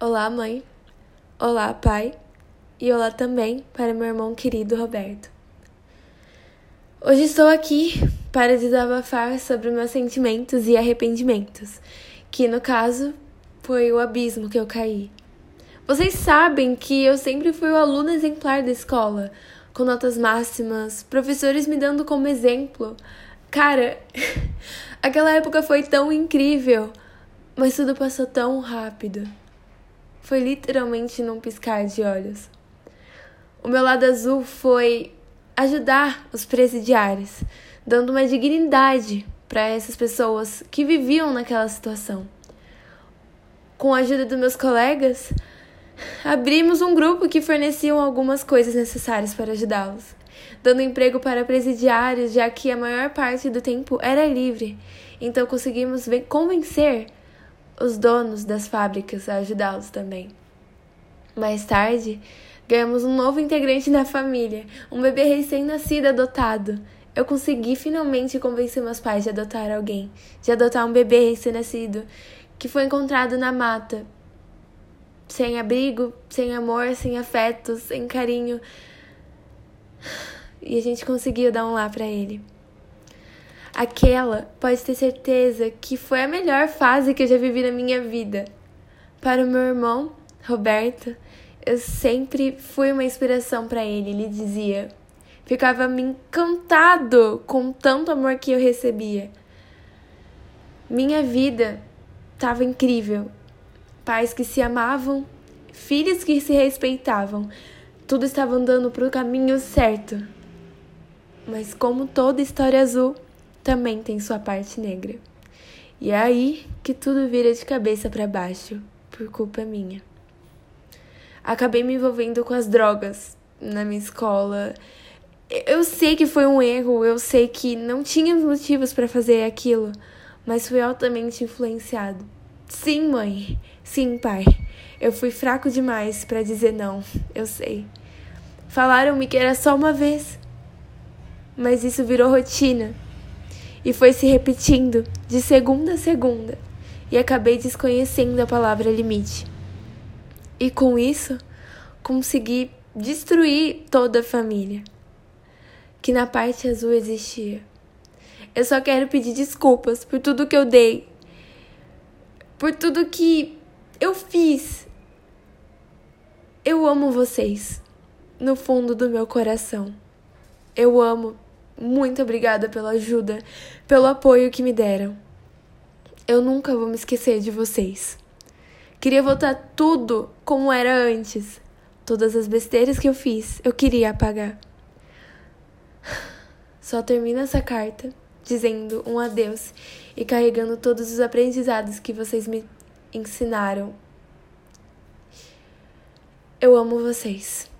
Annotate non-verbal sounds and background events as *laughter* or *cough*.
Olá, mãe. Olá, pai. E olá também para meu irmão querido Roberto. Hoje estou aqui para desabafar sobre meus sentimentos e arrependimentos, que no caso foi o abismo que eu caí. Vocês sabem que eu sempre fui o aluno exemplar da escola, com notas máximas, professores me dando como exemplo. Cara, *laughs* aquela época foi tão incrível, mas tudo passou tão rápido. Foi literalmente num piscar de olhos. O meu lado azul foi ajudar os presidiários, dando uma dignidade para essas pessoas que viviam naquela situação. Com a ajuda dos meus colegas, abrimos um grupo que forneciam algumas coisas necessárias para ajudá-los, dando emprego para presidiários, já que a maior parte do tempo era livre. Então conseguimos convencer os donos das fábricas a ajudá-los também. Mais tarde, ganhamos um novo integrante na família, um bebê recém-nascido adotado. Eu consegui finalmente convencer meus pais de adotar alguém, de adotar um bebê recém-nascido que foi encontrado na mata, sem abrigo, sem amor, sem afeto, sem carinho. E a gente conseguiu dar um lá para ele. Aquela, pode ter certeza, que foi a melhor fase que eu já vivi na minha vida. Para o meu irmão, Roberto, eu sempre fui uma inspiração para ele, ele dizia. Ficava me encantado com tanto amor que eu recebia. Minha vida estava incrível. Pais que se amavam, filhos que se respeitavam. Tudo estava andando para o caminho certo. Mas como toda história azul, também tem sua parte negra. E é aí que tudo vira de cabeça para baixo, por culpa minha. Acabei me envolvendo com as drogas na minha escola. Eu sei que foi um erro, eu sei que não tinha motivos para fazer aquilo, mas fui altamente influenciado. Sim, mãe. Sim, pai. Eu fui fraco demais para dizer não, eu sei. Falaram-me que era só uma vez, mas isso virou rotina e foi se repetindo de segunda a segunda, e acabei desconhecendo a palavra limite. E com isso, consegui destruir toda a família que na parte azul existia. Eu só quero pedir desculpas por tudo que eu dei, por tudo que eu fiz. Eu amo vocês, no fundo do meu coração. Eu amo muito obrigada pela ajuda, pelo apoio que me deram. Eu nunca vou me esquecer de vocês. Queria voltar tudo como era antes. Todas as besteiras que eu fiz, eu queria apagar. Só termina essa carta dizendo um adeus e carregando todos os aprendizados que vocês me ensinaram. Eu amo vocês.